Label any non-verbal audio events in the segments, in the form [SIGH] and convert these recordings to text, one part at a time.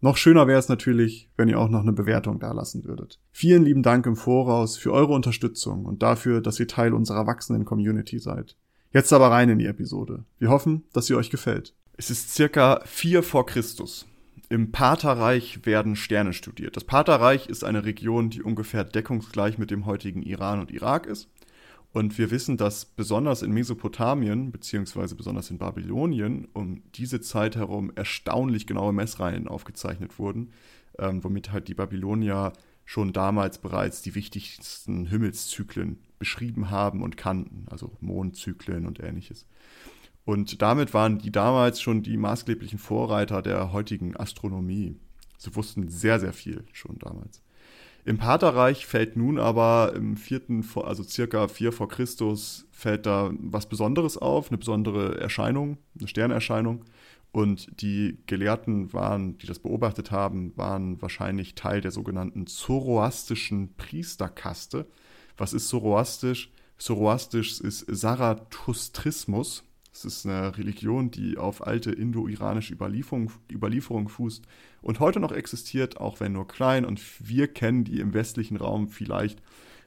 Noch schöner wäre es natürlich, wenn ihr auch noch eine Bewertung dalassen würdet. Vielen lieben Dank im Voraus für eure Unterstützung und dafür, dass ihr Teil unserer wachsenden Community seid. Jetzt aber rein in die Episode. Wir hoffen, dass sie euch gefällt. Es ist circa vier vor Christus. Im Paterreich werden Sterne studiert. Das Paterreich ist eine Region, die ungefähr deckungsgleich mit dem heutigen Iran und Irak ist. Und wir wissen, dass besonders in Mesopotamien, beziehungsweise besonders in Babylonien, um diese Zeit herum erstaunlich genaue Messreihen aufgezeichnet wurden, ähm, womit halt die Babylonier schon damals bereits die wichtigsten Himmelszyklen beschrieben haben und kannten, also Mondzyklen und ähnliches. Und damit waren die damals schon die maßgeblichen Vorreiter der heutigen Astronomie. Sie wussten sehr, sehr viel schon damals. Im Paterreich fällt nun aber im vierten, also circa vier vor Christus, fällt da was Besonderes auf, eine besondere Erscheinung, eine Sternerscheinung. Und die Gelehrten waren, die das beobachtet haben, waren wahrscheinlich Teil der sogenannten zoroastischen Priesterkaste. Was ist zoroastisch? Zoroastisch ist Zarathustrismus. Es ist eine Religion, die auf alte indo-iranische Überlieferung, Überlieferung fußt und heute noch existiert, auch wenn nur klein. Und wir kennen die im westlichen Raum vielleicht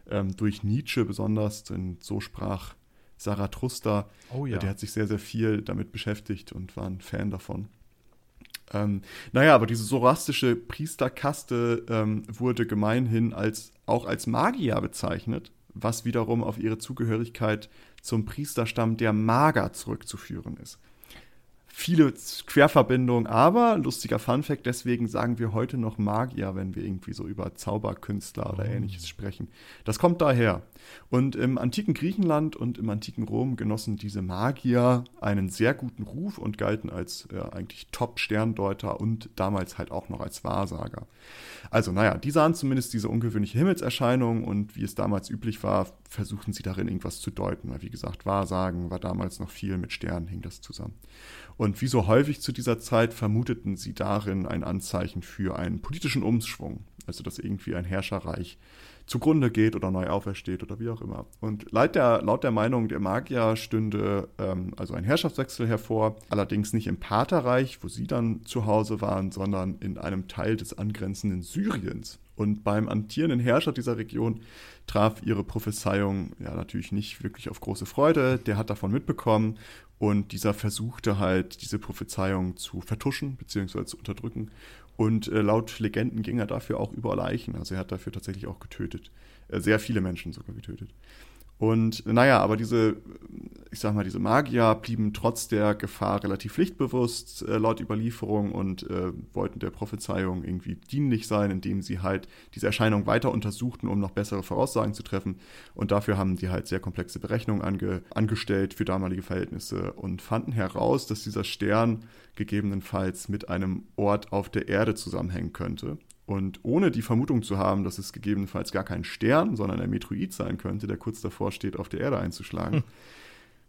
ähm, durch Nietzsche besonders, denn so sprach Zarathustra. Oh ja. Der hat sich sehr, sehr viel damit beschäftigt und war ein Fan davon. Ähm, naja, aber diese sorastische Priesterkaste ähm, wurde gemeinhin als, auch als Magier bezeichnet, was wiederum auf ihre Zugehörigkeit zum Priesterstamm der Mager zurückzuführen ist. Viele Querverbindungen, aber lustiger Funfact, deswegen sagen wir heute noch Magier, wenn wir irgendwie so über Zauberkünstler oder oh. ähnliches sprechen. Das kommt daher. Und im antiken Griechenland und im antiken Rom genossen diese Magier einen sehr guten Ruf und galten als äh, eigentlich Top-Sterndeuter und damals halt auch noch als Wahrsager. Also, naja, die sahen zumindest diese ungewöhnliche Himmelserscheinung und wie es damals üblich war, versuchten sie darin irgendwas zu deuten. Weil, wie gesagt, Wahrsagen war damals noch viel mit Sternen, hing das zusammen. Und wie so häufig zu dieser Zeit vermuteten sie darin ein Anzeichen für einen politischen Umschwung. Also, dass irgendwie ein Herrscherreich zugrunde geht oder neu aufersteht oder wie auch immer. Und laut der, laut der Meinung der Magier stünde ähm, also ein Herrschaftswechsel hervor, allerdings nicht im Paterreich, wo sie dann zu Hause waren, sondern in einem Teil des angrenzenden Syriens. Und beim amtierenden Herrscher dieser Region traf ihre Prophezeiung ja natürlich nicht wirklich auf große Freude. Der hat davon mitbekommen und dieser versuchte halt, diese Prophezeiung zu vertuschen bzw. zu unterdrücken und äh, laut Legenden ging er dafür auch über Leichen. Also er hat dafür tatsächlich auch getötet. Äh, sehr viele Menschen sogar getötet. Und naja, aber diese, ich sag mal, diese Magier blieben trotz der Gefahr relativ pflichtbewusst äh, laut Überlieferung und äh, wollten der Prophezeiung irgendwie dienlich sein, indem sie halt diese Erscheinung weiter untersuchten, um noch bessere Voraussagen zu treffen. Und dafür haben die halt sehr komplexe Berechnungen ange angestellt für damalige Verhältnisse und fanden heraus, dass dieser Stern gegebenenfalls mit einem Ort auf der Erde zusammenhängen könnte. Und ohne die Vermutung zu haben, dass es gegebenenfalls gar kein Stern, sondern ein Metroid sein könnte, der kurz davor steht, auf der Erde einzuschlagen, hm.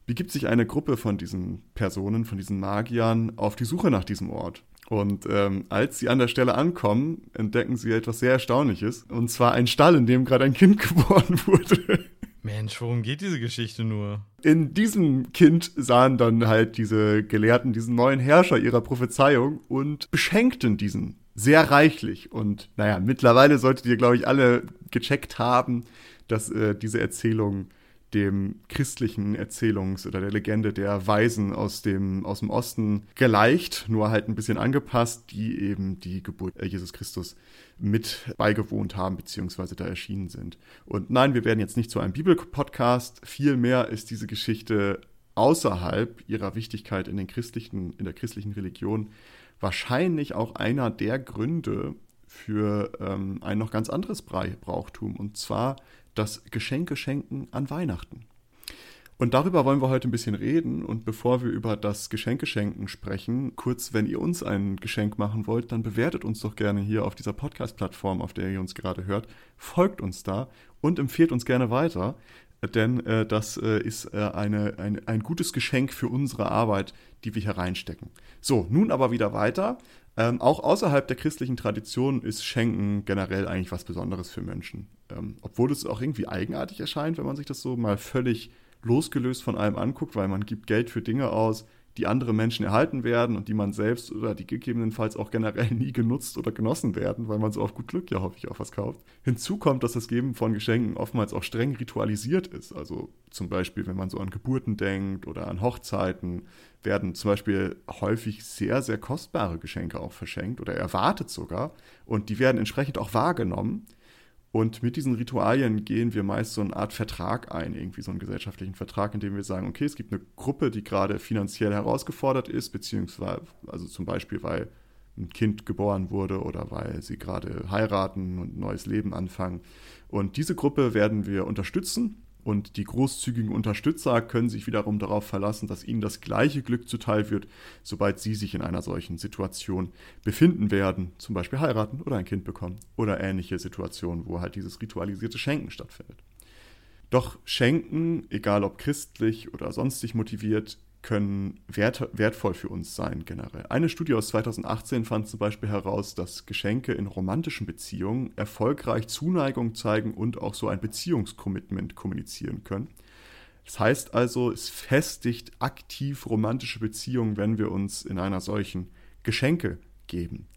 begibt sich eine Gruppe von diesen Personen, von diesen Magiern, auf die Suche nach diesem Ort. Und ähm, als sie an der Stelle ankommen, entdecken sie etwas sehr Erstaunliches. Und zwar ein Stall, in dem gerade ein Kind [LAUGHS] geboren wurde. Mensch, worum geht diese Geschichte nur? In diesem Kind sahen dann halt diese Gelehrten diesen neuen Herrscher ihrer Prophezeiung und beschenkten diesen sehr reichlich. Und naja, mittlerweile solltet ihr, glaube ich, alle gecheckt haben, dass äh, diese Erzählung dem christlichen Erzählungs- oder der Legende der Weisen aus dem, aus dem Osten geleicht, nur halt ein bisschen angepasst, die eben die Geburt äh, Jesus Christus mit beigewohnt haben, beziehungsweise da erschienen sind. Und nein, wir werden jetzt nicht zu einem Bibelpodcast. Vielmehr ist diese Geschichte außerhalb ihrer Wichtigkeit in den christlichen, in der christlichen Religion wahrscheinlich auch einer der Gründe für ähm, ein noch ganz anderes Brauchtum, und zwar das Geschenke schenken an Weihnachten. Und darüber wollen wir heute ein bisschen reden. Und bevor wir über das Geschenkeschenken sprechen, kurz, wenn ihr uns ein Geschenk machen wollt, dann bewertet uns doch gerne hier auf dieser Podcast-Plattform, auf der ihr uns gerade hört. Folgt uns da und empfehlt uns gerne weiter. Denn äh, das äh, ist äh, eine, ein, ein gutes Geschenk für unsere Arbeit, die wir hier reinstecken. So, nun aber wieder weiter. Ähm, auch außerhalb der christlichen Tradition ist Schenken generell eigentlich was Besonderes für Menschen. Ähm, obwohl es auch irgendwie eigenartig erscheint, wenn man sich das so mal völlig losgelöst von allem anguckt, weil man gibt Geld für Dinge aus, die andere Menschen erhalten werden und die man selbst oder die gegebenenfalls auch generell [LAUGHS] nie genutzt oder genossen werden, weil man so auf gut Glück ja häufig auch was kauft. Hinzu kommt, dass das Geben von Geschenken oftmals auch streng ritualisiert ist. Also zum Beispiel, wenn man so an Geburten denkt oder an Hochzeiten, werden zum Beispiel häufig sehr, sehr kostbare Geschenke auch verschenkt oder erwartet sogar. Und die werden entsprechend auch wahrgenommen. Und mit diesen Ritualien gehen wir meist so eine Art Vertrag ein, irgendwie so einen gesellschaftlichen Vertrag, in dem wir sagen, okay, es gibt eine Gruppe, die gerade finanziell herausgefordert ist, beziehungsweise, also zum Beispiel, weil ein Kind geboren wurde oder weil sie gerade heiraten und ein neues Leben anfangen. Und diese Gruppe werden wir unterstützen und die großzügigen Unterstützer können sich wiederum darauf verlassen, dass ihnen das gleiche Glück zuteil wird, sobald sie sich in einer solchen Situation befinden werden, zum Beispiel heiraten oder ein Kind bekommen oder ähnliche Situationen, wo halt dieses ritualisierte Schenken stattfindet. Doch Schenken, egal ob christlich oder sonstig motiviert, können wert, wertvoll für uns sein generell. Eine Studie aus 2018 fand zum Beispiel heraus, dass Geschenke in romantischen Beziehungen erfolgreich Zuneigung zeigen und auch so ein Beziehungskommitment kommunizieren können. Das heißt also, es festigt aktiv romantische Beziehungen, wenn wir uns in einer solchen Geschenke geben.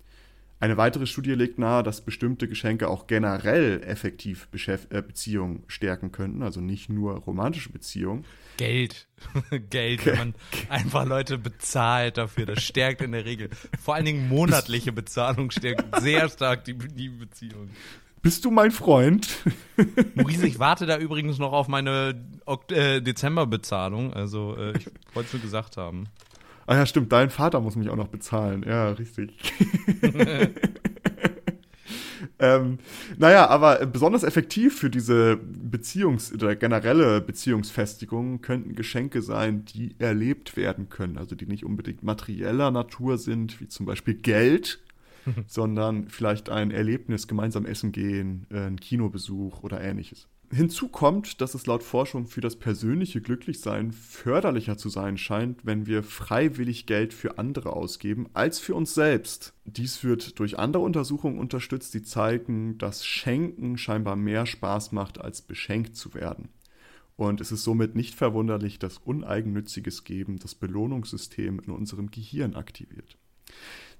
Eine weitere Studie legt nahe, dass bestimmte Geschenke auch generell effektiv äh, Beziehungen stärken könnten, also nicht nur romantische Beziehungen. Geld. [LAUGHS] Geld, wenn man einfach Leute bezahlt dafür, das stärkt in der Regel. Vor allen Dingen monatliche Bezahlung stärkt sehr stark die, die Beziehung. Bist du mein Freund? [LAUGHS] Maurice, ich warte da übrigens noch auf meine äh, Dezemberbezahlung. Also, äh, ich wollte es nur gesagt haben. Ah ja, stimmt, dein Vater muss mich auch noch bezahlen. Ja, richtig. [LAUGHS] ähm, naja, aber besonders effektiv für diese Beziehungs- oder generelle Beziehungsfestigung könnten Geschenke sein, die erlebt werden können. Also die nicht unbedingt materieller Natur sind, wie zum Beispiel Geld, [LAUGHS] sondern vielleicht ein Erlebnis, gemeinsam essen gehen, äh, ein Kinobesuch oder ähnliches. Hinzu kommt, dass es laut Forschung für das persönliche Glücklichsein förderlicher zu sein scheint, wenn wir freiwillig Geld für andere ausgeben, als für uns selbst. Dies wird durch andere Untersuchungen unterstützt, die zeigen, dass Schenken scheinbar mehr Spaß macht, als beschenkt zu werden. Und es ist somit nicht verwunderlich, dass uneigennütziges Geben das Belohnungssystem in unserem Gehirn aktiviert.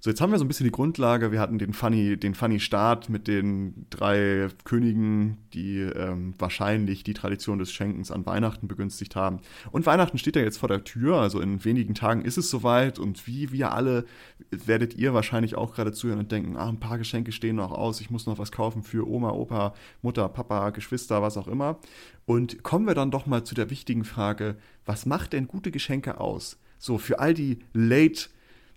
So, jetzt haben wir so ein bisschen die Grundlage. Wir hatten den funny, den funny Start mit den drei Königen, die ähm, wahrscheinlich die Tradition des Schenkens an Weihnachten begünstigt haben. Und Weihnachten steht ja jetzt vor der Tür, also in wenigen Tagen ist es soweit. Und wie wir alle werdet ihr wahrscheinlich auch gerade zuhören und denken, ah, ein paar Geschenke stehen noch aus, ich muss noch was kaufen für Oma, Opa, Mutter, Papa, Geschwister, was auch immer. Und kommen wir dann doch mal zu der wichtigen Frage, was macht denn gute Geschenke aus? So, für all die Late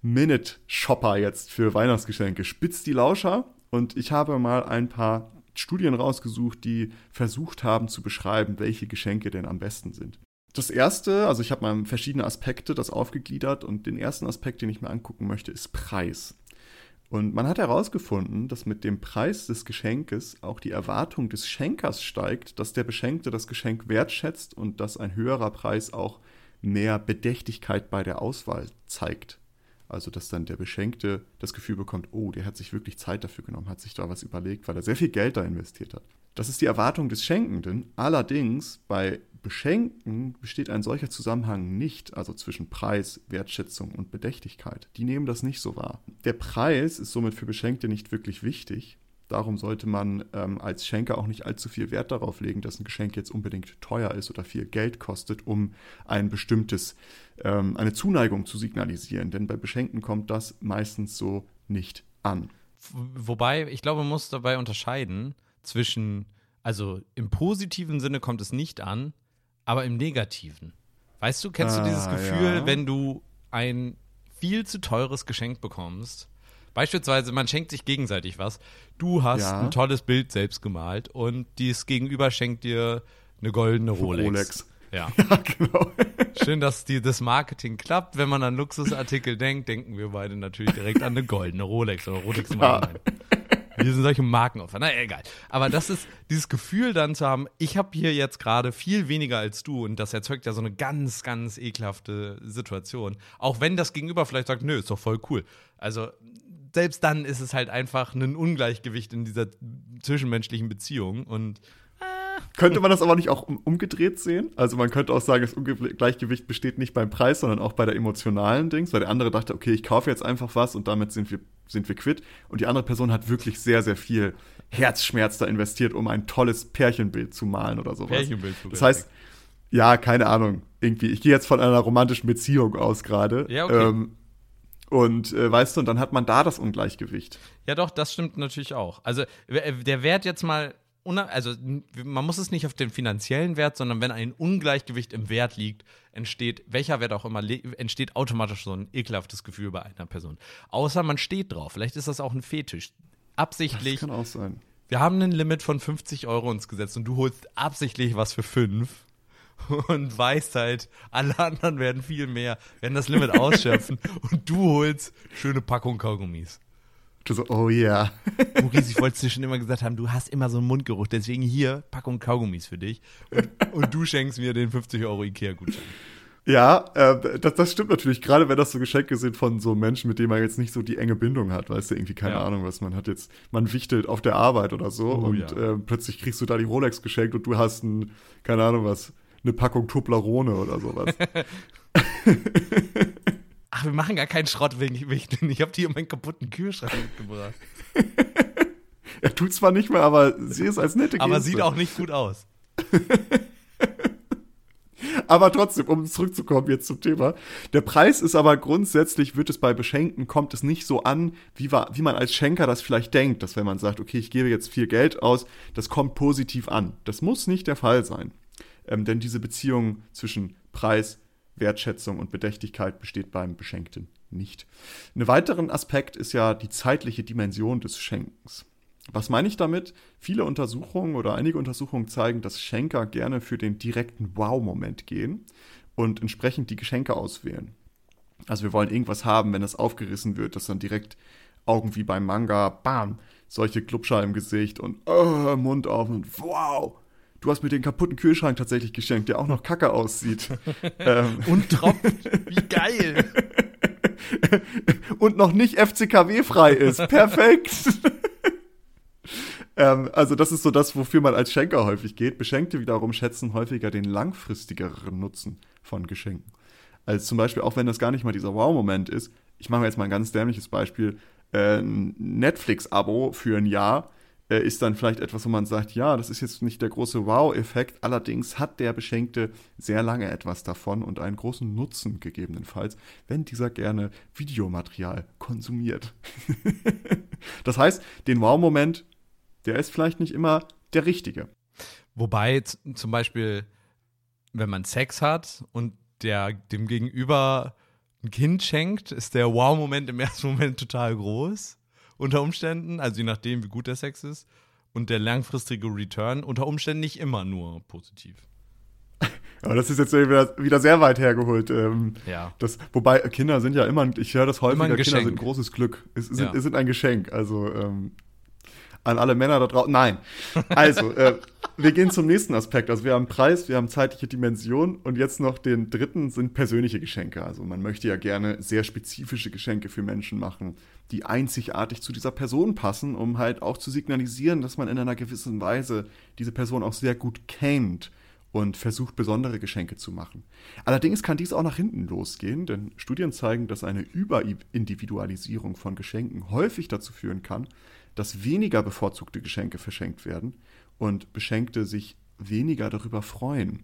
Minute-Shopper jetzt für Weihnachtsgeschenke. Spitzt die Lauscher und ich habe mal ein paar Studien rausgesucht, die versucht haben zu beschreiben, welche Geschenke denn am besten sind. Das erste, also ich habe mal verschiedene Aspekte das aufgegliedert und den ersten Aspekt, den ich mir angucken möchte, ist Preis. Und man hat herausgefunden, dass mit dem Preis des Geschenkes auch die Erwartung des Schenkers steigt, dass der Beschenkte das Geschenk wertschätzt und dass ein höherer Preis auch mehr Bedächtigkeit bei der Auswahl zeigt. Also, dass dann der Beschenkte das Gefühl bekommt, oh, der hat sich wirklich Zeit dafür genommen, hat sich da was überlegt, weil er sehr viel Geld da investiert hat. Das ist die Erwartung des Schenkenden. Allerdings bei Beschenken besteht ein solcher Zusammenhang nicht, also zwischen Preis, Wertschätzung und Bedächtigkeit. Die nehmen das nicht so wahr. Der Preis ist somit für Beschenkte nicht wirklich wichtig. Darum sollte man ähm, als Schenker auch nicht allzu viel Wert darauf legen, dass ein Geschenk jetzt unbedingt teuer ist oder viel Geld kostet, um ein bestimmtes, ähm, eine Zuneigung zu signalisieren. Denn bei Beschenken kommt das meistens so nicht an. Wobei, ich glaube, man muss dabei unterscheiden zwischen, also im positiven Sinne kommt es nicht an, aber im negativen. Weißt du, kennst ah, du dieses Gefühl, ja. wenn du ein viel zu teures Geschenk bekommst Beispielsweise, man schenkt sich gegenseitig was. Du hast ja. ein tolles Bild selbst gemalt und dies Gegenüber schenkt dir eine goldene Rolex. Rolex. Ja. [LAUGHS] ja, genau. Schön, dass die, das Marketing klappt. Wenn man an Luxusartikel denkt, denken wir beide natürlich direkt an eine goldene Rolex oder Rolex ja. Wir sind solche Markenopfer. Na, egal. Aber das ist dieses Gefühl dann zu haben, ich habe hier jetzt gerade viel weniger als du und das erzeugt ja so eine ganz, ganz ekelhafte Situation. Auch wenn das Gegenüber vielleicht sagt, nö, ist doch voll cool. Also selbst dann ist es halt einfach ein Ungleichgewicht in dieser zwischenmenschlichen Beziehung und könnte man das aber nicht auch umgedreht sehen? Also man könnte auch sagen, das Ungleichgewicht besteht nicht beim Preis, sondern auch bei der emotionalen Dings, weil der andere dachte, okay, ich kaufe jetzt einfach was und damit sind wir, sind wir quitt. Und die andere Person hat wirklich sehr, sehr viel Herzschmerz da investiert, um ein tolles Pärchenbild zu malen oder sowas. Pärchenbild. Das heißt, ja, keine Ahnung, irgendwie, ich gehe jetzt von einer romantischen Beziehung aus gerade. Ja, okay. Ähm, und äh, weißt du, und dann hat man da das Ungleichgewicht. Ja, doch, das stimmt natürlich auch. Also der Wert jetzt mal also man muss es nicht auf den finanziellen Wert, sondern wenn ein Ungleichgewicht im Wert liegt, entsteht, welcher Wert auch immer, entsteht automatisch so ein ekelhaftes Gefühl bei einer Person. Außer man steht drauf. Vielleicht ist das auch ein Fetisch. Absichtlich. Das kann auch sein. Wir haben ein Limit von 50 Euro ins Gesetz und du holst absichtlich was für 5 und weißt halt, alle anderen werden viel mehr, werden das Limit ausschöpfen [LAUGHS] und du holst schöne Packung Kaugummis. Du so, oh ja. [LAUGHS] Yeah. Maurice, ich wollte es dir schon immer gesagt haben, du hast immer so einen Mundgeruch, deswegen hier Packung Kaugummis für dich. Und, und du schenkst mir den 50 Euro Ikea-Gutschein. Ja, äh, das, das stimmt natürlich, gerade wenn das so Geschenke sind von so Menschen, mit denen man jetzt nicht so die enge Bindung hat, weißt du, irgendwie keine ja. Ahnung, was man hat jetzt, man wichtelt auf der Arbeit oder so oh, und ja. äh, plötzlich kriegst du da die Rolex geschenkt und du hast ein, keine Ahnung was, eine Packung Toblerone oder sowas. [LAUGHS] Ach, wir machen gar keinen Schrott wegen Wichteln. Ich habe die in meinen kaputten Kühlschrank mitgebracht. [LAUGHS] er tut zwar nicht mehr, aber sie ist als nette Geste. Aber sieht auch nicht gut aus. [LAUGHS] aber trotzdem, um zurückzukommen jetzt zum Thema. Der Preis ist aber grundsätzlich, wird es bei Beschenken, kommt es nicht so an, wie, wie man als Schenker das vielleicht denkt, dass wenn man sagt, okay, ich gebe jetzt viel Geld aus, das kommt positiv an. Das muss nicht der Fall sein. Ähm, denn diese Beziehung zwischen Preis, Wertschätzung und Bedächtigkeit besteht beim Beschenkten nicht. Ein weiterer Aspekt ist ja die zeitliche Dimension des Schenkens. Was meine ich damit? Viele Untersuchungen oder einige Untersuchungen zeigen, dass Schenker gerne für den direkten Wow-Moment gehen und entsprechend die Geschenke auswählen. Also wir wollen irgendwas haben, wenn das aufgerissen wird, dass dann direkt Augen wie beim Manga, bam, solche Glubscher im Gesicht und oh, Mund auf und wow, du hast mir den kaputten Kühlschrank tatsächlich geschenkt, der auch noch kacke aussieht. [LAUGHS] ähm. Und tropft. Wie geil. [LAUGHS] Und noch nicht FCKW-frei ist. Perfekt. [LAUGHS] ähm, also das ist so das, wofür man als Schenker häufig geht. Beschenkte wiederum schätzen häufiger den langfristigeren Nutzen von Geschenken. Also zum Beispiel, auch wenn das gar nicht mal dieser Wow-Moment ist. Ich mache jetzt mal ein ganz dämliches Beispiel. Äh, ein Netflix-Abo für ein Jahr äh, ist dann vielleicht etwas, wo man sagt, ja, das ist jetzt nicht der große Wow-Effekt, allerdings hat der Beschenkte sehr lange etwas davon und einen großen Nutzen gegebenenfalls, wenn dieser gerne Videomaterial konsumiert. [LAUGHS] das heißt, den Wow-Moment, der ist vielleicht nicht immer der richtige. Wobei zum Beispiel, wenn man Sex hat und der dem Gegenüber ein Kind schenkt, ist der Wow-Moment im ersten Moment total groß unter Umständen, also je nachdem, wie gut der Sex ist. Und der langfristige Return unter Umständen nicht immer nur positiv. [LAUGHS] Aber das ist jetzt wieder, wieder sehr weit hergeholt. Ähm, ja. Das, wobei Kinder sind ja immer, ich höre das häufiger, Kinder sind ein großes Glück. Es sind, ja. sind ein Geschenk. Also ähm, an alle Männer da draußen. Nein. Also, äh, [LAUGHS] wir gehen zum nächsten Aspekt. Also wir haben Preis, wir haben zeitliche Dimension und jetzt noch den dritten sind persönliche Geschenke. Also man möchte ja gerne sehr spezifische Geschenke für Menschen machen, die einzigartig zu dieser Person passen, um halt auch zu signalisieren, dass man in einer gewissen Weise diese Person auch sehr gut kennt und versucht, besondere Geschenke zu machen. Allerdings kann dies auch nach hinten losgehen, denn Studien zeigen, dass eine Überindividualisierung von Geschenken häufig dazu führen kann, dass weniger bevorzugte Geschenke verschenkt werden und Beschenkte sich weniger darüber freuen.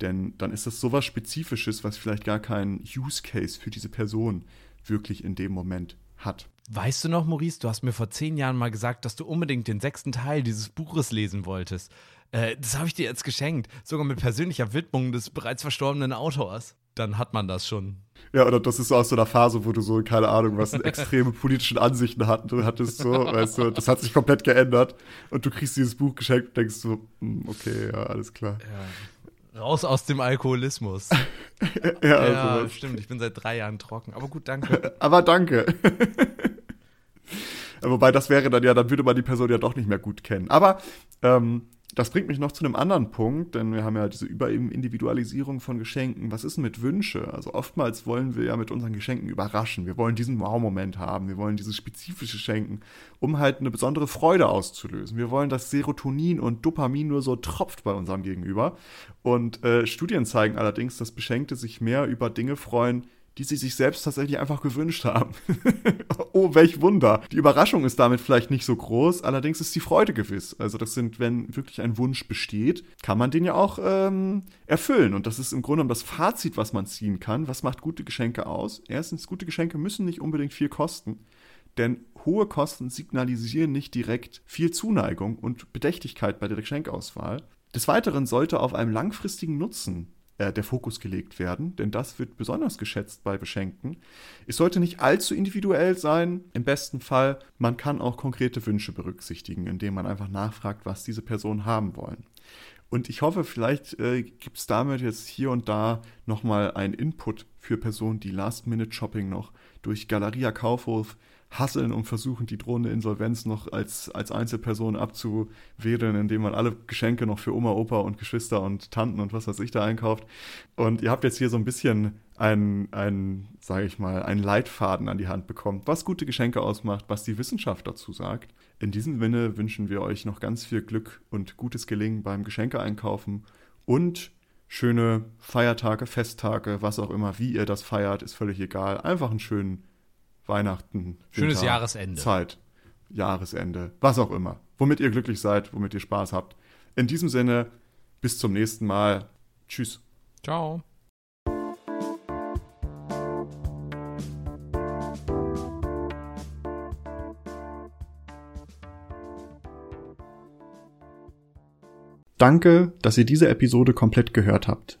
Denn dann ist das sowas Spezifisches, was vielleicht gar keinen Use Case für diese Person wirklich in dem Moment hat. Weißt du noch, Maurice, du hast mir vor zehn Jahren mal gesagt, dass du unbedingt den sechsten Teil dieses Buches lesen wolltest. Äh, das habe ich dir jetzt geschenkt, sogar mit persönlicher Widmung des bereits verstorbenen Autors. Dann hat man das schon. Ja, oder das ist so aus so einer Phase, wo du so, keine Ahnung, was [LAUGHS] extreme politischen Ansichten hattest, so, weißt du, das hat sich komplett geändert und du kriegst dieses Buch geschenkt und denkst so, hm, okay, ja, alles klar. Ja. Raus aus dem Alkoholismus. [LAUGHS] ja, also ja stimmt. Ich bin seit drei Jahren trocken. Aber gut, danke. [LAUGHS] Aber danke. [LAUGHS] Wobei das wäre dann ja, dann würde man die Person ja doch nicht mehr gut kennen. Aber ähm, das bringt mich noch zu einem anderen Punkt, denn wir haben ja diese Überindividualisierung von Geschenken. Was ist denn mit Wünsche? Also oftmals wollen wir ja mit unseren Geschenken überraschen. Wir wollen diesen Wow-Moment haben. Wir wollen dieses spezifische schenken, um halt eine besondere Freude auszulösen. Wir wollen, dass Serotonin und Dopamin nur so tropft bei unserem Gegenüber. Und äh, Studien zeigen allerdings, dass Beschenkte sich mehr über Dinge freuen, die sie sich selbst tatsächlich einfach gewünscht haben. [LAUGHS] oh, welch Wunder. Die Überraschung ist damit vielleicht nicht so groß, allerdings ist die Freude gewiss. Also das sind, wenn wirklich ein Wunsch besteht, kann man den ja auch ähm, erfüllen. Und das ist im Grunde genommen das Fazit, was man ziehen kann. Was macht gute Geschenke aus? Erstens, gute Geschenke müssen nicht unbedingt viel kosten. Denn hohe Kosten signalisieren nicht direkt viel Zuneigung und Bedächtigkeit bei der Geschenkauswahl. Des Weiteren sollte auf einem langfristigen Nutzen äh, der Fokus gelegt werden, denn das wird besonders geschätzt bei Beschenkten. Es sollte nicht allzu individuell sein. Im besten Fall, man kann auch konkrete Wünsche berücksichtigen, indem man einfach nachfragt, was diese Personen haben wollen. Und ich hoffe, vielleicht äh, gibt es damit jetzt hier und da nochmal einen Input für Personen, die Last-Minute-Shopping noch durch Galeria Kaufhof hasseln und versuchen, die drohende Insolvenz noch als, als Einzelperson abzuwedeln, indem man alle Geschenke noch für Oma, Opa und Geschwister und Tanten und was weiß ich da einkauft. Und ihr habt jetzt hier so ein bisschen einen, sage ich mal, einen Leitfaden an die Hand bekommen, was gute Geschenke ausmacht, was die Wissenschaft dazu sagt. In diesem Sinne wünschen wir euch noch ganz viel Glück und gutes Gelingen beim Geschenke-Einkaufen und schöne Feiertage, Festtage, was auch immer, wie ihr das feiert, ist völlig egal. Einfach einen schönen Weihnachten. Schönes Winter, Jahresende. Zeit, Jahresende, was auch immer. Womit ihr glücklich seid, womit ihr Spaß habt. In diesem Sinne, bis zum nächsten Mal. Tschüss. Ciao. Danke, dass ihr diese Episode komplett gehört habt.